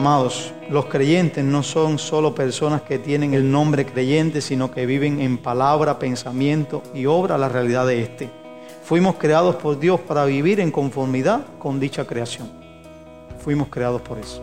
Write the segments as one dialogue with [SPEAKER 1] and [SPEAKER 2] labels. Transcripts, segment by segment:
[SPEAKER 1] Amados, los creyentes no son solo personas que tienen el nombre creyente, sino que viven en palabra, pensamiento y obra la realidad de éste. Fuimos creados por Dios para vivir en conformidad con dicha creación. Fuimos creados por eso.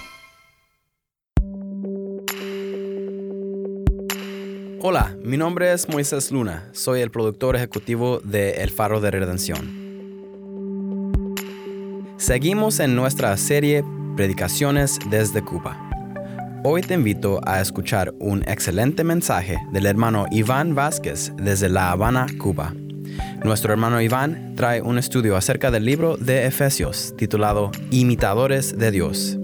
[SPEAKER 2] Hola, mi nombre es Moisés Luna. Soy el productor ejecutivo de El Faro de Redención. Seguimos en nuestra serie Predicaciones desde Cuba. Hoy te invito a escuchar un excelente mensaje del hermano Iván Vázquez desde La Habana, Cuba. Nuestro hermano Iván trae un estudio acerca del libro de Efesios titulado Imitadores de Dios.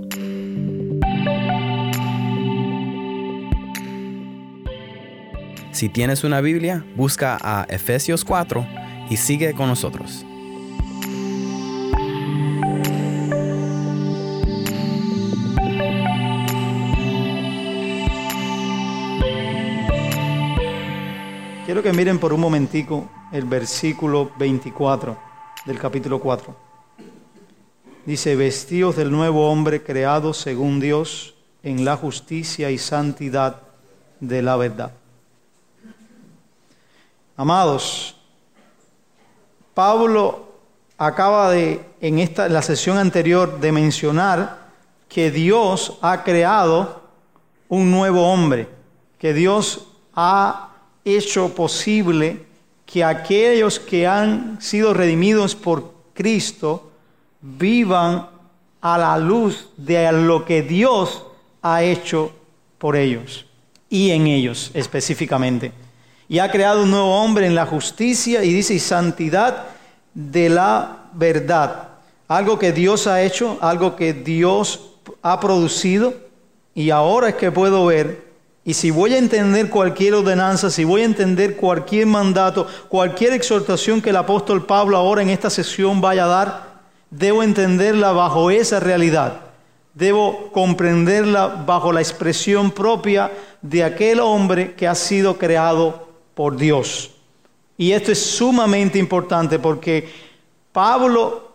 [SPEAKER 2] Si tienes una Biblia, busca a Efesios 4 y sigue con nosotros.
[SPEAKER 1] Quiero que miren por un momentico el versículo 24 del capítulo 4. Dice, vestidos del nuevo hombre creado según Dios en la justicia y santidad de la verdad. Amados, Pablo acaba de, en esta, la sesión anterior, de mencionar que Dios ha creado un nuevo hombre, que Dios ha hecho posible que aquellos que han sido redimidos por Cristo vivan a la luz de lo que Dios ha hecho por ellos y en ellos específicamente. Y ha creado un nuevo hombre en la justicia y dice y santidad de la verdad. Algo que Dios ha hecho, algo que Dios ha producido y ahora es que puedo ver y si voy a entender cualquier ordenanza, si voy a entender cualquier mandato, cualquier exhortación que el apóstol Pablo ahora en esta sesión vaya a dar, debo entenderla bajo esa realidad. Debo comprenderla bajo la expresión propia de aquel hombre que ha sido creado por Dios. Y esto es sumamente importante porque Pablo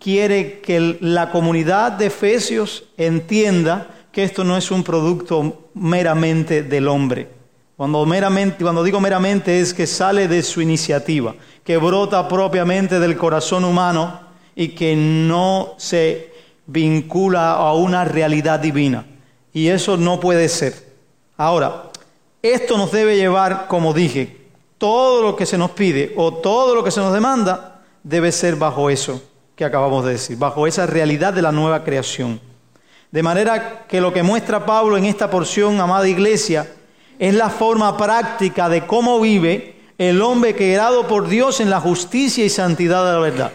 [SPEAKER 1] quiere que la comunidad de Efesios entienda que esto no es un producto meramente del hombre. Cuando, meramente, cuando digo meramente es que sale de su iniciativa, que brota propiamente del corazón humano y que no se vincula a una realidad divina. Y eso no puede ser. Ahora, esto nos debe llevar, como dije, todo lo que se nos pide o todo lo que se nos demanda debe ser bajo eso que acabamos de decir, bajo esa realidad de la nueva creación. De manera que lo que muestra Pablo en esta porción, amada iglesia, es la forma práctica de cómo vive el hombre creado por Dios en la justicia y santidad de la verdad.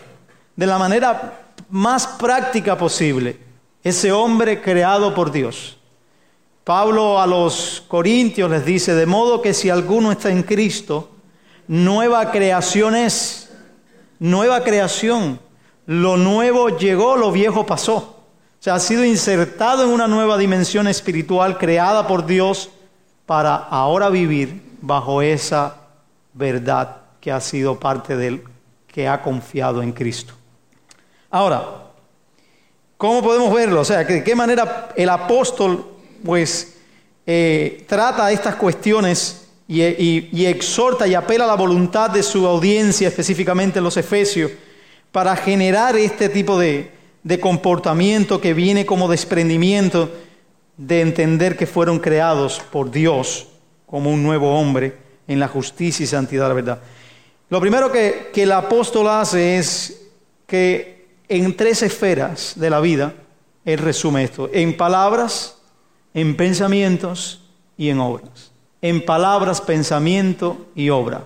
[SPEAKER 1] De la manera más práctica posible. Ese hombre creado por Dios. Pablo a los corintios les dice, de modo que si alguno está en Cristo, nueva creación es, nueva creación. Lo nuevo llegó, lo viejo pasó. O sea, ha sido insertado en una nueva dimensión espiritual creada por Dios para ahora vivir bajo esa verdad que ha sido parte de él, que ha confiado en Cristo. Ahora, ¿cómo podemos verlo? O sea, ¿de qué manera el apóstol pues eh, trata estas cuestiones y, y exhorta y apela a la voluntad de su audiencia, específicamente los efesios, para generar este tipo de, comportamiento que viene como desprendimiento de entender que fueron creados por Dios como un nuevo hombre en la justicia y santidad de la verdad. Lo primero que, que el apóstol hace es que en tres esferas de la vida, él resume esto, en palabras, en pensamientos y en obras. En palabras, pensamiento y obra.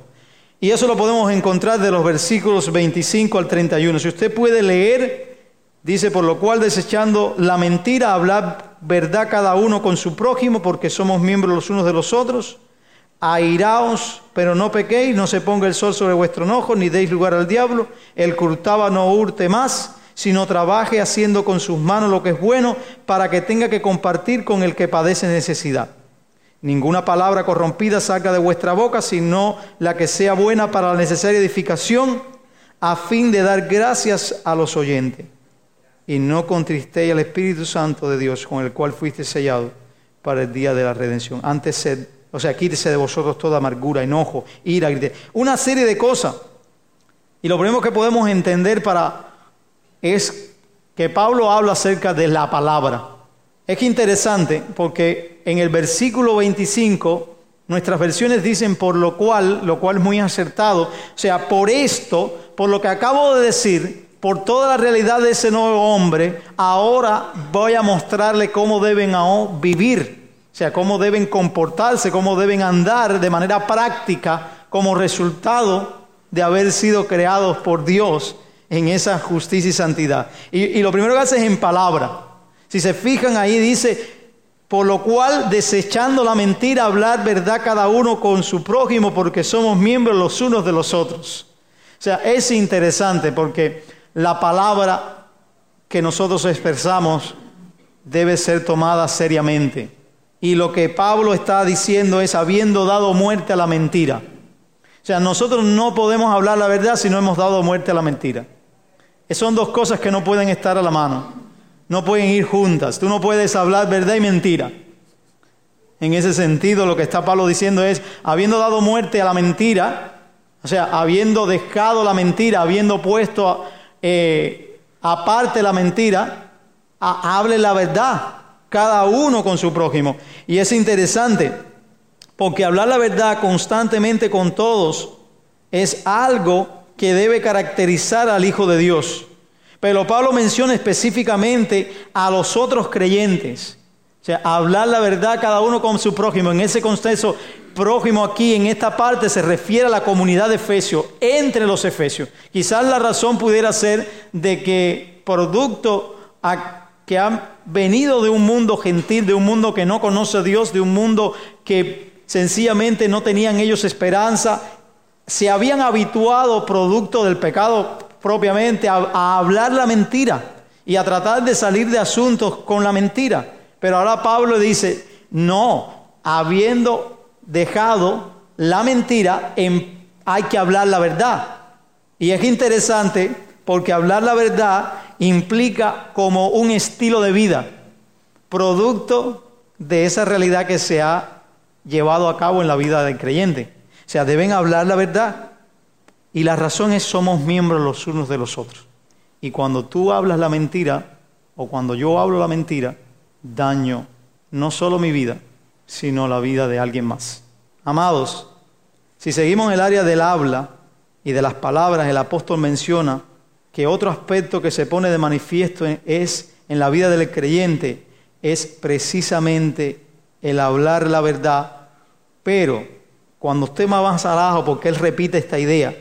[SPEAKER 1] Y eso lo podemos encontrar de los versículos 25 al 31. Si usted puede leer, dice, por lo cual desechando la mentira, hablar verdad cada uno con su prójimo, porque somos miembros los unos de los otros. Airaos, pero no pequéis, no se ponga el sol sobre vuestro enojo, ni deis lugar al diablo. El que hurtaba no hurte más, sino trabaje haciendo con sus manos lo que es bueno, para que tenga que compartir con el que padece necesidad. Ninguna palabra corrompida salga de vuestra boca, sino la que sea buena para la necesaria edificación, a fin de dar gracias a los oyentes. Y no contristéis al Espíritu Santo de Dios, con el cual fuiste sellado para el día de la redención. Antes sed, o sea, quítese de vosotros toda amargura, enojo, ira, una serie de cosas. Y lo primero que podemos entender para es que Pablo habla acerca de la palabra. Es interesante porque en el versículo 25 nuestras versiones dicen por lo cual, lo cual es muy acertado, o sea, por esto, por lo que acabo de decir, por toda la realidad de ese nuevo hombre, ahora voy a mostrarle cómo deben vivir, o sea, cómo deben comportarse, cómo deben andar de manera práctica como resultado de haber sido creados por Dios en esa justicia y santidad. Y, lo primero que hace es en palabra. Si se fijan ahí dice, por lo cual desechando la mentira, hablar verdad cada uno con su prójimo, porque somos miembros los unos de los otros. O sea, es interesante porque la palabra que nosotros expresamos debe ser tomada seriamente. Y lo que Pablo está diciendo es habiendo dado muerte a la mentira. O sea, nosotros no podemos hablar la verdad si no hemos dado muerte a la mentira. Son dos cosas que no pueden estar a la mano no pueden ir juntas. Tú no puedes hablar verdad y mentira. En ese sentido, lo que está Pablo diciendo es, habiendo dado muerte a la mentira, o sea, habiendo dejado la mentira, habiendo puesto eh, aparte la mentira, hable la verdad, cada uno con su prójimo. Y es interesante, porque hablar la verdad constantemente con todos es algo que debe caracterizar al Hijo de Dios. Pero Pablo menciona específicamente a los otros creyentes. O sea, hablar la verdad cada uno con su prójimo. En ese contexto, prójimo aquí, en esta parte, se refiere a la comunidad de Efesios, entre los Efesios. Quizás la razón pudiera ser de que producto que han venido de un mundo gentil, de un mundo que no conoce a Dios, de un mundo que sencillamente no tenían ellos esperanza, se habían habituado producto del pecado propiamente a, hablar la mentira y a tratar de salir de asuntos con la mentira. Pero ahora Pablo dice, no, habiendo dejado la mentira, hay que hablar la verdad. Y es interesante porque hablar la verdad implica como un estilo de vida, producto de esa realidad que se ha llevado a cabo en la vida del creyente. Sea, deben hablar la verdad. Y la razón es somos miembros los unos de los otros. Y cuando tú hablas la mentira, o cuando yo hablo la mentira, daño no solo mi vida, sino la vida de alguien más. Amados, si seguimos el área del habla y de las palabras, el apóstol menciona que otro aspecto que se pone de manifiesto es en la vida del creyente es precisamente el hablar la verdad, pero cuando usted más avanza abajo, porque él repite esta idea,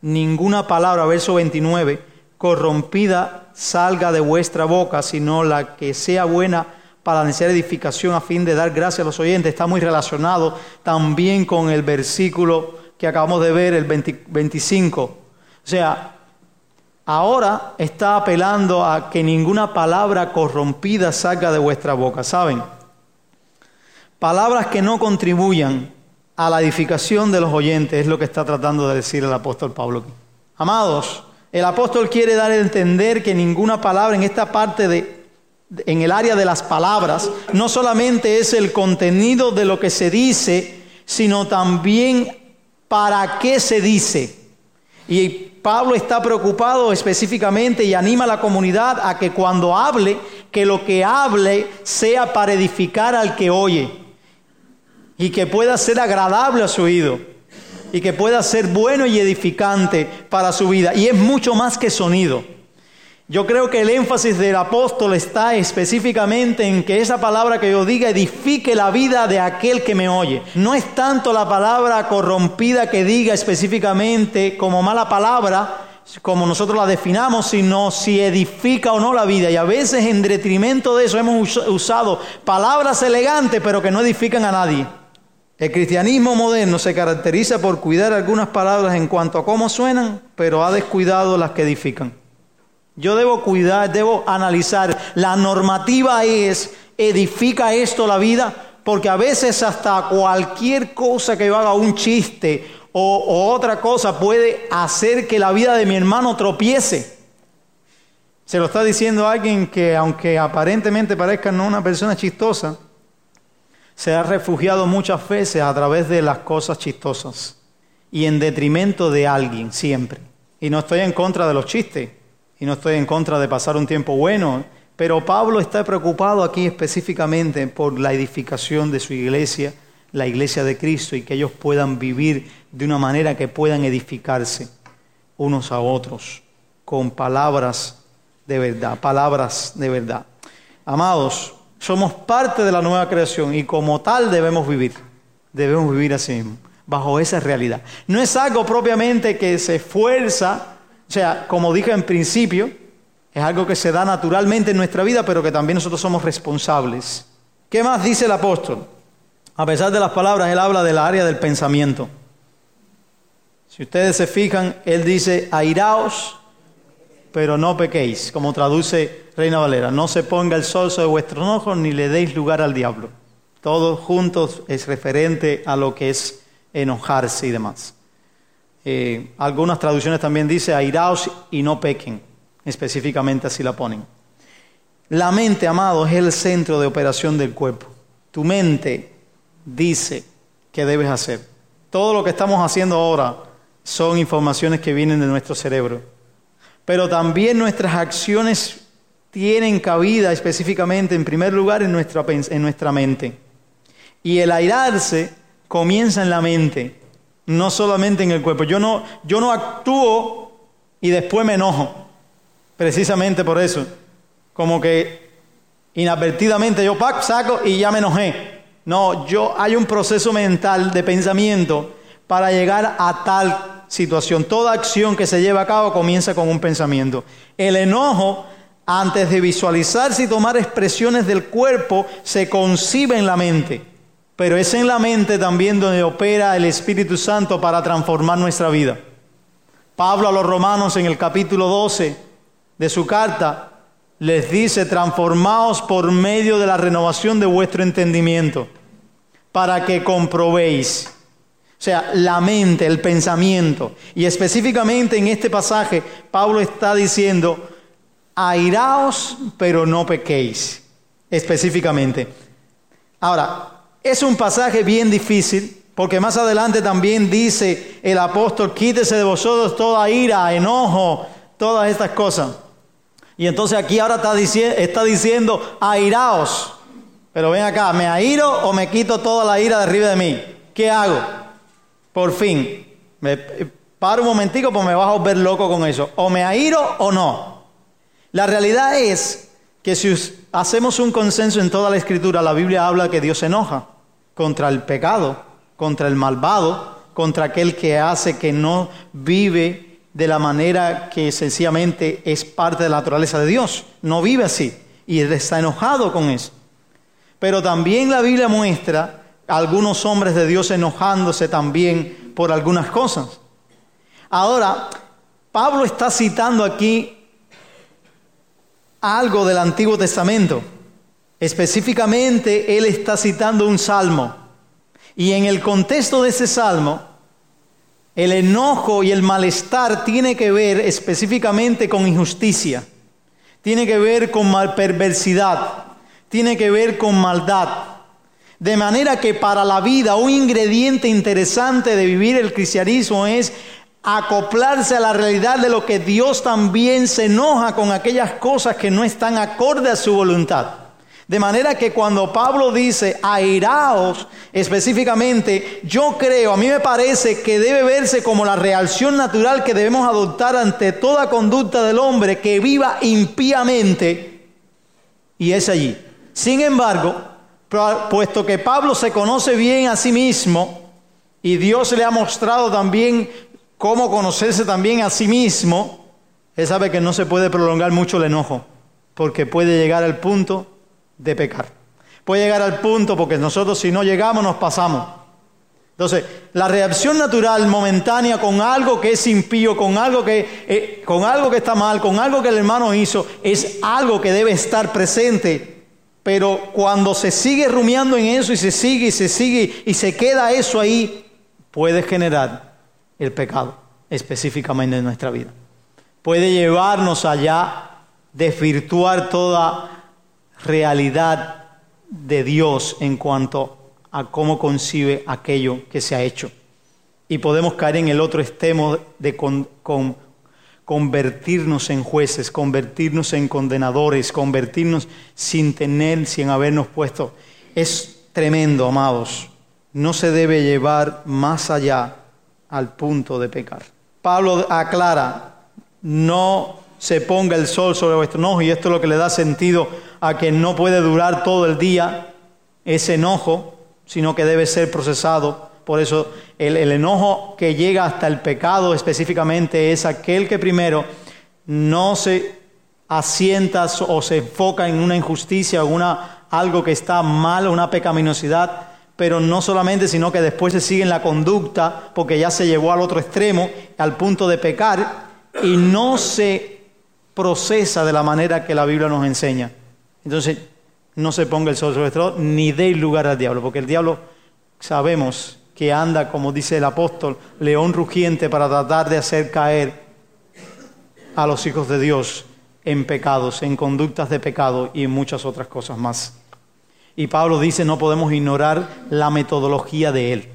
[SPEAKER 1] ninguna palabra, verso 29, corrompida salga de vuestra boca, sino la que sea buena para la edificación a fin de dar gracias a los oyentes. Está muy relacionado también con el versículo que acabamos de ver, el 25. O sea, ahora está apelando a que ninguna palabra corrompida salga de vuestra boca, ¿saben? Palabras que no contribuyan a la edificación de los oyentes, es lo que está tratando de decir el apóstol Pablo. Amados, el apóstol quiere dar a entender que ninguna palabra en esta parte de, en el área de las palabras, no solamente es el contenido de lo que se dice, sino también para qué se dice. Y Pablo está preocupado específicamente y anima a la comunidad a que cuando hable, que lo que hable sea para edificar al que oye y que pueda ser agradable a su oído y que pueda ser bueno y edificante para su vida. Y es mucho más que sonido. Yo creo que el énfasis del apóstol está específicamente en que esa palabra que yo diga edifique la vida de aquel que me oye. No es tanto la palabra corrompida que diga específicamente como mala palabra, como nosotros la definamos, sino si edifica o no la vida. Y a veces en detrimento de eso hemos usado palabras elegantes pero que no edifican a nadie. El cristianismo moderno se caracteriza por cuidar algunas palabras en cuanto a cómo suenan, pero ha descuidado las que edifican. Yo debo cuidar, debo analizar. La normativa es, edifica esto la vida, porque a veces hasta cualquier cosa que haga, un chiste o otra cosa, puede hacer que la vida de mi hermano tropiece. Se lo está diciendo alguien que, aunque aparentemente parezca no una persona chistosa, se ha refugiado muchas veces a través de las cosas chistosas y en detrimento de alguien siempre. Y no estoy en contra de los chistes, y no estoy en contra de pasar un tiempo bueno, pero Pablo está preocupado aquí específicamente por la edificación de su iglesia, la iglesia de Cristo, y que ellos puedan vivir de una manera que puedan edificarse unos a otros con palabras de verdad, palabras de verdad. Amados, somos parte de la nueva creación y como tal debemos vivir, debemos vivir así mismo, bajo esa realidad. No es algo propiamente que se esfuerza o sea, como dije en principio, es algo que se da naturalmente en nuestra vida, pero que también nosotros somos responsables. ¿Qué más dice el apóstol? A pesar de las palabras, él habla del área del pensamiento. Si ustedes se fijan, él dice, airaos, pero no pequéis, como traduce Reina Valera. No se ponga el sol sobre vuestros ojos ni le deis lugar al diablo. Todos juntos es referente a lo que es enojarse y demás. Eh, algunas traducciones también dice airaos y no pequen, específicamente así la ponen. La mente, amado, es el centro de operación del cuerpo. Tu mente dice qué debes hacer. Todo lo que estamos haciendo ahora son informaciones que vienen de nuestro cerebro. Pero también nuestras acciones tienen cabida específicamente, en primer lugar, en nuestra, en nuestra mente. Y el airarse comienza en la mente no solamente en el cuerpo. Yo no, yo no actúo y después me enojo, precisamente por eso. Como que inadvertidamente yo pac, saco y ya me enojé. No, yo hay un proceso mental de pensamiento para llegar a tal situación. Toda acción que se lleva a cabo comienza con un pensamiento. El enojo, antes de visualizarse y tomar expresiones del cuerpo, se concibe en la mente pero es en la mente también donde opera el Espíritu Santo para transformar nuestra vida. Pablo a los romanos en el capítulo 12 de su carta les dice, transformaos por medio de la renovación de vuestro entendimiento, para que comprobéis. O sea, la mente, el pensamiento. Y específicamente en este pasaje, Pablo está diciendo, airaos, pero no pequéis. Específicamente. Ahora, es un pasaje bien difícil, porque más adelante también dice el apóstol, quítese de vosotros toda ira, enojo, todas estas cosas. Y entonces aquí ahora está, diciendo, airaos. Pero ven acá, ¿me airo o me quito toda la ira de arriba de mí? ¿Qué hago? Por fin, me paro un momentico porque me vas a volver loco con eso. O me airo o no. La realidad es que si hacemos un consenso en toda la escritura, la Biblia habla que Dios se enoja contra el pecado, contra el malvado, contra aquel que hace que no vive de la manera que sencillamente es parte de la naturaleza de Dios. No vive así y está enojado con eso. Pero también la Biblia muestra algunos hombres de Dios enojándose también por algunas cosas. Ahora, Pablo está citando aquí algo del Antiguo Testamento. Específicamente, él está citando un salmo. Y en el contexto de ese salmo, el enojo y el malestar tiene que ver específicamente con injusticia, tiene que ver con malperversidad, tiene que ver con maldad. De manera que para la vida un ingrediente interesante de vivir el cristianismo es acoplarse a la realidad de lo que Dios también se enoja con aquellas cosas que no están acorde a su voluntad. De manera que cuando Pablo dice airaos específicamente, yo creo, a mí me parece que debe verse como la reacción natural que debemos adoptar ante toda conducta del hombre que viva impíamente y es allí. Sin embargo, puesto que Pablo se conoce bien a sí mismo y Dios le ha mostrado también cómo conocerse también a sí mismo, él sabe que no se puede prolongar mucho el enojo, porque puede llegar al punto de pecar. Puede llegar al punto porque nosotros si no llegamos nos pasamos. Entonces, la reacción natural momentánea con algo que es impío, con algo que, eh, con algo que está mal, con algo que el hermano hizo, es algo que debe estar presente. Pero cuando se sigue rumiando en eso y se sigue y se sigue y se queda eso ahí, puede generar el pecado específicamente en nuestra vida. Puede llevarnos allá, desvirtuar toda realidad de Dios en cuanto a cómo concibe aquello que se ha hecho. Y podemos caer en el otro extremo de convertirnos en jueces, convertirnos en condenadores, convertirnos sin tener, sin habernos puesto. Es tremendo, amados. No se debe llevar más allá al punto de pecar. Pablo aclara, no se ponga el sol sobre vuestro enojo, y esto es lo que le da sentido a que no puede durar todo el día ese enojo, sino que debe ser procesado. Por eso el, enojo que llega hasta el pecado específicamente es aquel que primero no se asienta o se enfoca en una injusticia, una, algo que está mal, una pecaminosidad, pero no solamente, sino que después se sigue en la conducta porque ya se llevó al otro extremo, al punto de pecar, y no se procesa de la manera que la Biblia nos enseña. Entonces, no se ponga el sol sobre el ni dé lugar al diablo, porque el diablo sabemos que anda, como dice el apóstol, león rugiente para tratar de hacer caer a los hijos de Dios en pecados, en conductas de pecado y en muchas otras cosas más. Y Pablo dice, no podemos ignorar la metodología de él,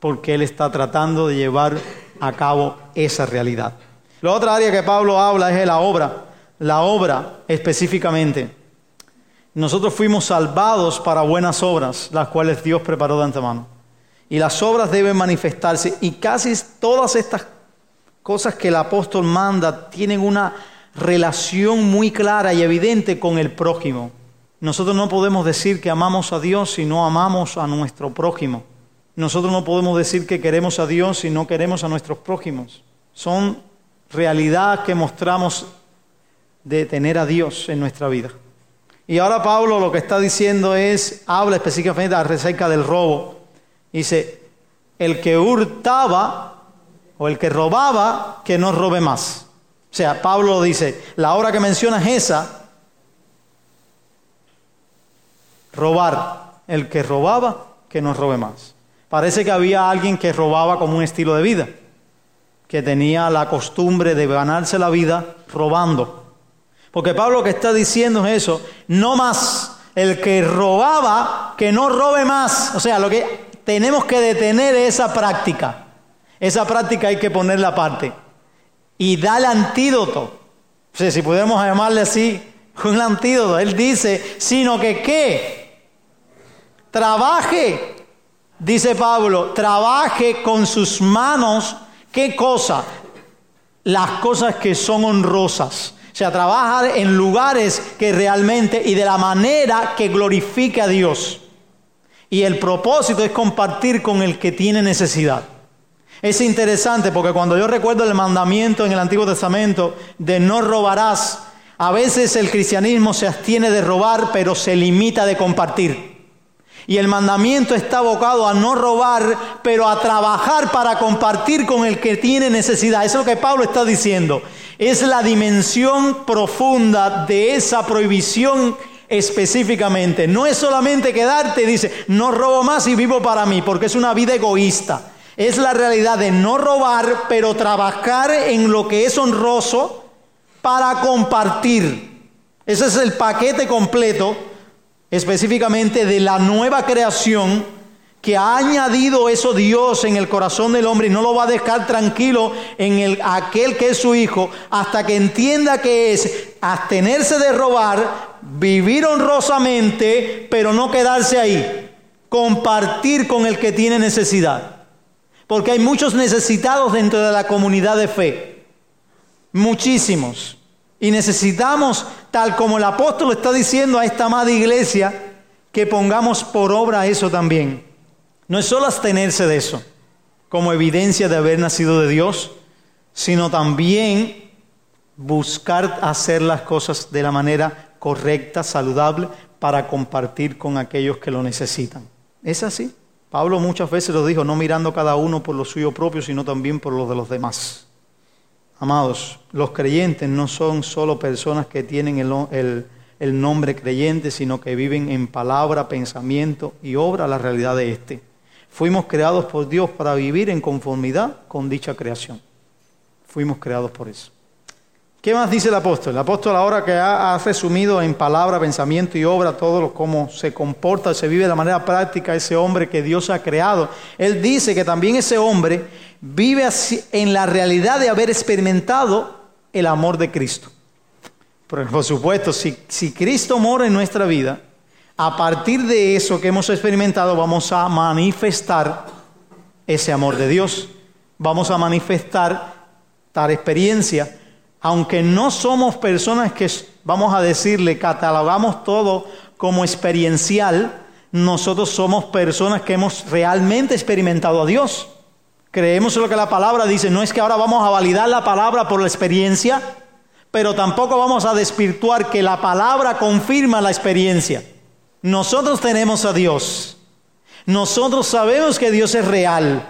[SPEAKER 1] porque él está tratando de llevar a cabo esa realidad. La otra área que Pablo habla es de la obra, la obra específicamente. Nosotros fuimos salvados para buenas obras, las cuales Dios preparó de antemano. Y las obras deben manifestarse y casi todas estas cosas que el apóstol manda tienen una relación muy clara y evidente con el prójimo. Nosotros no podemos decir que amamos a Dios si no amamos a nuestro prójimo. Nosotros no podemos decir que queremos a Dios si no queremos a nuestros prójimos. Son realidad que mostramos de tener a Dios en nuestra vida. Y ahora Pablo lo que está diciendo es, habla específicamente acerca del robo. Dice, el que hurtaba o el que robaba, que no robe más. O sea, Pablo dice, la obra que menciona es esa, robar. El que robaba, que no robe más. Parece que había alguien que robaba como un estilo de vida que tenía la costumbre de ganarse la vida robando. Porque Pablo lo que está diciendo es eso, no más el que robaba, que no robe más. O sea, lo que tenemos que detener es esa práctica. Esa práctica hay que ponerla aparte. Y da el antídoto. Si podemos llamarle así, un antídoto. Él dice, sino que qué? Trabaje, dice Pablo, trabaje con sus manos ¿Qué cosa? Las cosas que son honrosas. O sea, trabajar en lugares que realmente y de la manera que glorifique a Dios. Y el propósito es compartir con el que tiene necesidad. Es interesante porque cuando yo recuerdo el mandamiento en el Antiguo Testamento de no robarás, a veces el cristianismo se abstiene de robar, pero se limita de compartir. Y el mandamiento está abocado a no robar, pero a trabajar para compartir con el que tiene necesidad. Eso es lo que Pablo está diciendo. Es la dimensión profunda de esa prohibición específicamente. No es solamente quedarte, dice, no robo más y vivo para mí, porque es una vida egoísta. Es la realidad de no robar, pero trabajar en lo que es honroso para compartir. Ese es el paquete completo específicamente de la nueva creación que ha añadido eso Dios en el corazón del hombre y no lo va a dejar tranquilo en el, aquel que es su hijo hasta que entienda que es abstenerse de robar, vivir honrosamente, pero no quedarse ahí. Compartir con el que tiene necesidad. Porque hay muchos necesitados dentro de la comunidad de fe. Muchísimos. Y necesitamos, tal como el apóstol está diciendo a esta amada iglesia, que pongamos por obra eso también. No es solo abstenerse de eso, como evidencia de haber nacido de Dios, sino también buscar hacer las cosas de la manera correcta, saludable, para compartir con aquellos que lo necesitan. Es así. Pablo muchas veces lo dijo, no mirando cada uno por lo suyo propio, sino también por lo de los demás. Amados, los creyentes no son solo personas que tienen el, el, nombre creyente, sino que viven en palabra, pensamiento y obra la realidad de éste. Fuimos creados por Dios para vivir en conformidad con dicha creación. Fuimos creados por eso. ¿Qué más dice el apóstol? El apóstol ahora que ha, resumido en palabra, pensamiento y obra todo lo, cómo se comporta, se vive de manera práctica ese hombre que Dios ha creado. Él dice que también ese hombre vive en la realidad de haber experimentado el amor de Cristo. por supuesto, si, si Cristo mora en nuestra vida, a partir de eso que hemos experimentado vamos a manifestar ese amor de Dios. Vamos a manifestar tal experiencia aunque no somos personas que, vamos a decirle, catalogamos todo como experiencial, nosotros somos personas que hemos realmente experimentado a Dios. Creemos lo que la palabra dice. No es que ahora vamos a validar la palabra por la experiencia, pero tampoco vamos a desvirtuar que la palabra confirma la experiencia. Nosotros tenemos a Dios. Nosotros sabemos que Dios es real.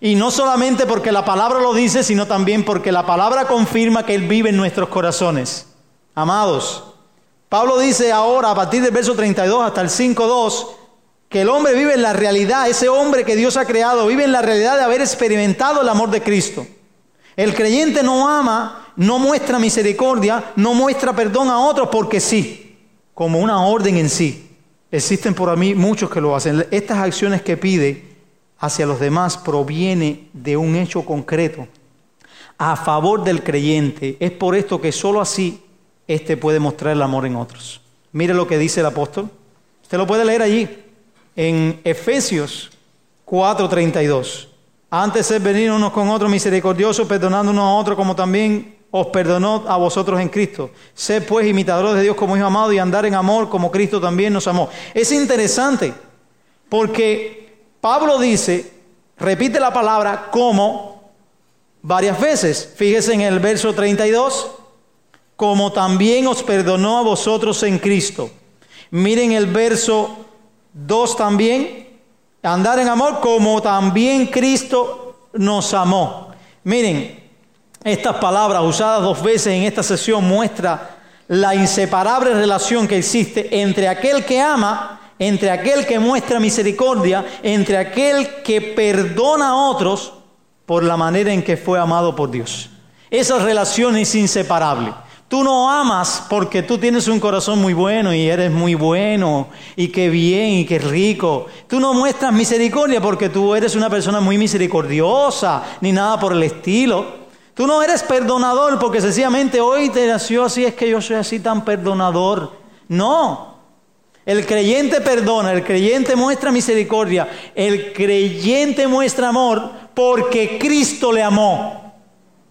[SPEAKER 1] Y no solamente porque la palabra lo dice, sino también porque la palabra confirma que Él vive en nuestros corazones. Amados, Pablo dice ahora, a partir del verso 32 hasta el 5.2, que el hombre vive en la realidad, ese hombre que Dios ha creado, vive en la realidad de haber experimentado el amor de Cristo. El creyente no ama, no muestra misericordia, no muestra perdón a otros porque sí, como una orden en sí. Existen por mí muchos que lo hacen. Estas acciones que pide hacia los demás proviene de un hecho concreto a favor del creyente. Es por esto que sólo así éste puede mostrar el amor en otros. Mire lo que dice el apóstol. Usted lo puede leer allí, en Efesios 4:32. Antes de venir unos con otros misericordiosos, perdonando unos a otros como también os perdonó a vosotros en Cristo. Sed pues imitadores de Dios como hijo amado y andar en amor como Cristo también nos amó. Es interesante porque Pablo dice, repite la palabra como varias veces. Fíjese en el verso 32, como también os perdonó a vosotros en Cristo. Miren el verso 2 también, andar en amor como también Cristo nos amó. Miren, estas palabras usadas dos veces en esta sesión muestra la inseparable relación que existe entre aquel que ama entre aquel que muestra misericordia, entre aquel que perdona a otros por la manera en que fue amado por Dios. Esa relación es inseparable. Tú no amas porque tú tienes un corazón muy bueno y eres muy bueno y qué bien y qué rico. Tú no muestras misericordia porque tú eres una persona muy misericordiosa ni nada por el estilo. Tú no eres perdonador porque sencillamente hoy te nació así, es que yo soy así tan perdonador. No, el creyente perdona, el creyente muestra misericordia, el creyente muestra amor porque Cristo le amó.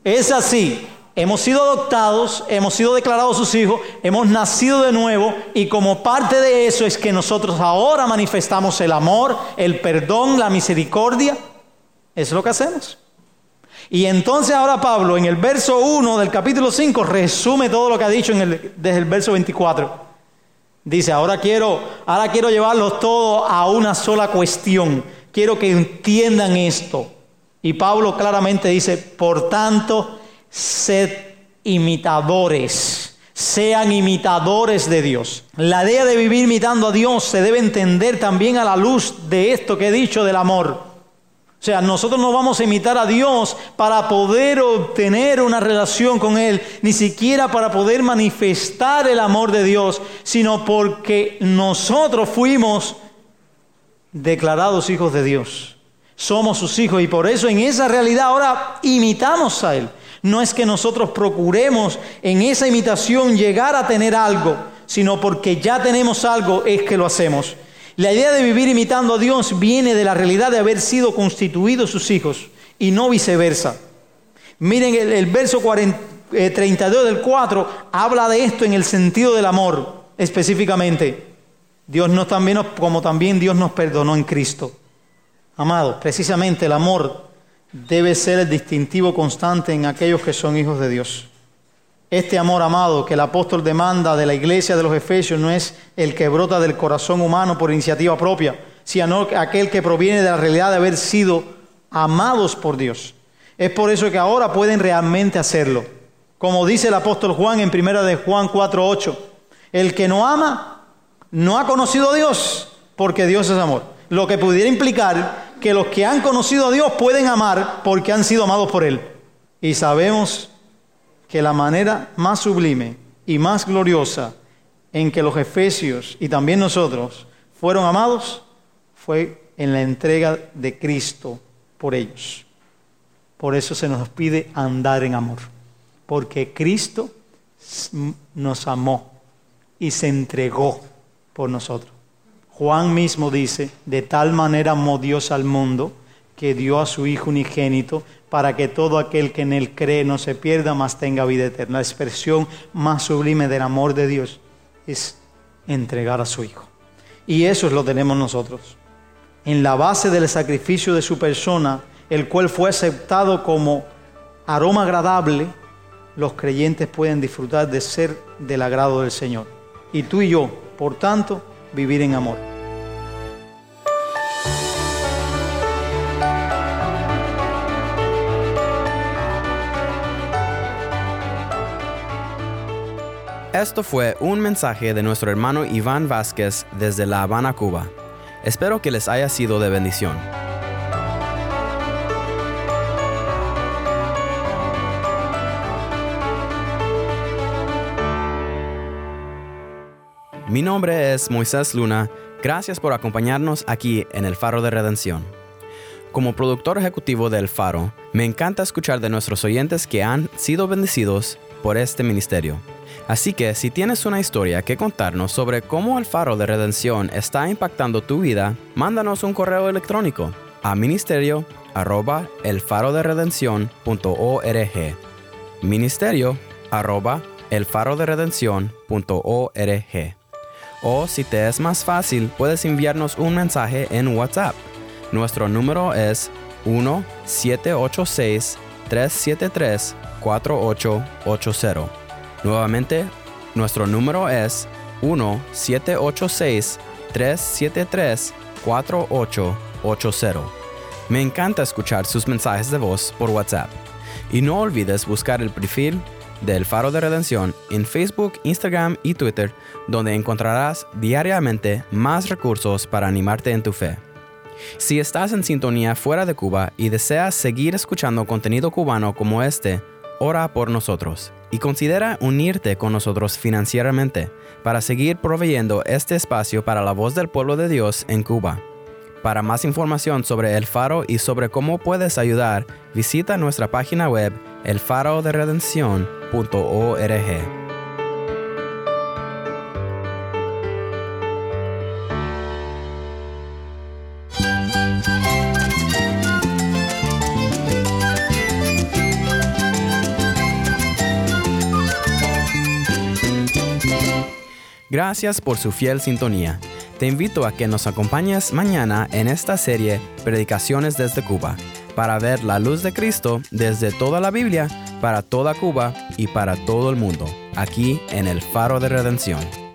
[SPEAKER 1] Es así. Hemos sido adoptados, hemos sido declarados sus hijos, hemos nacido de nuevo y como parte de eso es que nosotros ahora manifestamos el amor, el perdón, la misericordia. Es lo que hacemos. Y entonces ahora Pablo en el verso 1 del capítulo 5 resume todo lo que ha dicho desde el verso 24. Dice, ahora quiero, ahora quiero llevarlos todos a una sola cuestión. Quiero que entiendan esto. Y Pablo claramente dice, por tanto, sed imitadores. Sean imitadores de Dios. La idea de vivir imitando a Dios se debe entender también a la luz de esto que he dicho del amor. O sea, nosotros no vamos a imitar a Dios para poder obtener una relación con Él, ni siquiera para poder manifestar el amor de Dios, sino porque nosotros fuimos declarados hijos de Dios. Somos sus hijos y por eso en esa realidad ahora imitamos a Él. No es que nosotros procuremos en esa imitación llegar a tener algo. sino porque ya tenemos algo es que lo hacemos. La idea de vivir imitando a Dios viene de la realidad de haber sido constituidos sus hijos y no viceversa. Miren el, verso 32 eh, del 4 habla de esto en el sentido del amor específicamente. Dios nos también, como también Dios nos perdonó en Cristo. Amados, precisamente el amor debe ser el distintivo constante en aquellos que son hijos de Dios. Este amor amado que el apóstol demanda de la iglesia de los Efesios no es el que brota del corazón humano por iniciativa propia, sino aquel que proviene de la realidad de haber sido amados por Dios. Es por eso que ahora pueden realmente hacerlo. Como dice el apóstol Juan en primera de Juan 4:8, el que no ama no ha conocido a Dios, porque Dios es amor. Lo que pudiera implicar que los que han conocido a Dios pueden amar porque han sido amados por él. Y sabemos que la manera más sublime y más gloriosa en que los efesios y también nosotros fueron amados fue en la entrega de Cristo por ellos. Por eso se nos pide andar en amor, porque Cristo nos amó y se entregó por nosotros. Juan mismo dice, de tal manera amó Dios al mundo que dio a su Hijo unigénito para que todo aquel que en él cree no se pierda, mas tenga vida eterna. La expresión más sublime del amor de Dios es entregar a su Hijo. Y eso es lo tenemos nosotros. En la base del sacrificio de su persona, el cual fue aceptado como aroma agradable, los creyentes pueden disfrutar de ser del agrado del Señor. Y tú y yo, por tanto, vivir en amor.
[SPEAKER 2] Esto fue un mensaje de nuestro hermano Iván Vázquez desde La Habana, Cuba. Espero que les haya sido de bendición. Mi nombre es Moisés Luna. Gracias por acompañarnos aquí en el Faro de Redención. Como productor ejecutivo del Faro, me encanta escuchar de nuestros oyentes que han sido bendecidos por este ministerio. Así que si tienes una historia que contarnos sobre cómo el faro de redención está impactando tu vida, mándanos un correo electrónico a ministerio arroba el Ministerio arroba el O si te es más fácil, puedes enviarnos un mensaje en WhatsApp. Nuestro número es 1-786-373-4880. Nuevamente, nuestro número es 1-786-373-4880. Me encanta escuchar sus mensajes de voz por WhatsApp. Y no olvides buscar el perfil del Faro de Redención en Facebook, Instagram y Twitter, donde encontrarás diariamente más recursos para animarte en tu fe. Si estás en sintonía fuera de Cuba y deseas seguir escuchando contenido cubano como este, ora por nosotros y considera unirte con nosotros financieramente para seguir proveyendo este espacio para la voz del pueblo de Dios en Cuba. Para más información sobre el faro y sobre cómo puedes ayudar, visita nuestra página web elfaroderedención.org. Gracias por su fiel sintonía. Te invito a que nos acompañes mañana en esta serie Predicaciones desde Cuba, para ver la luz de Cristo desde toda la Biblia, para toda Cuba y para todo el mundo, aquí en el Faro de Redención.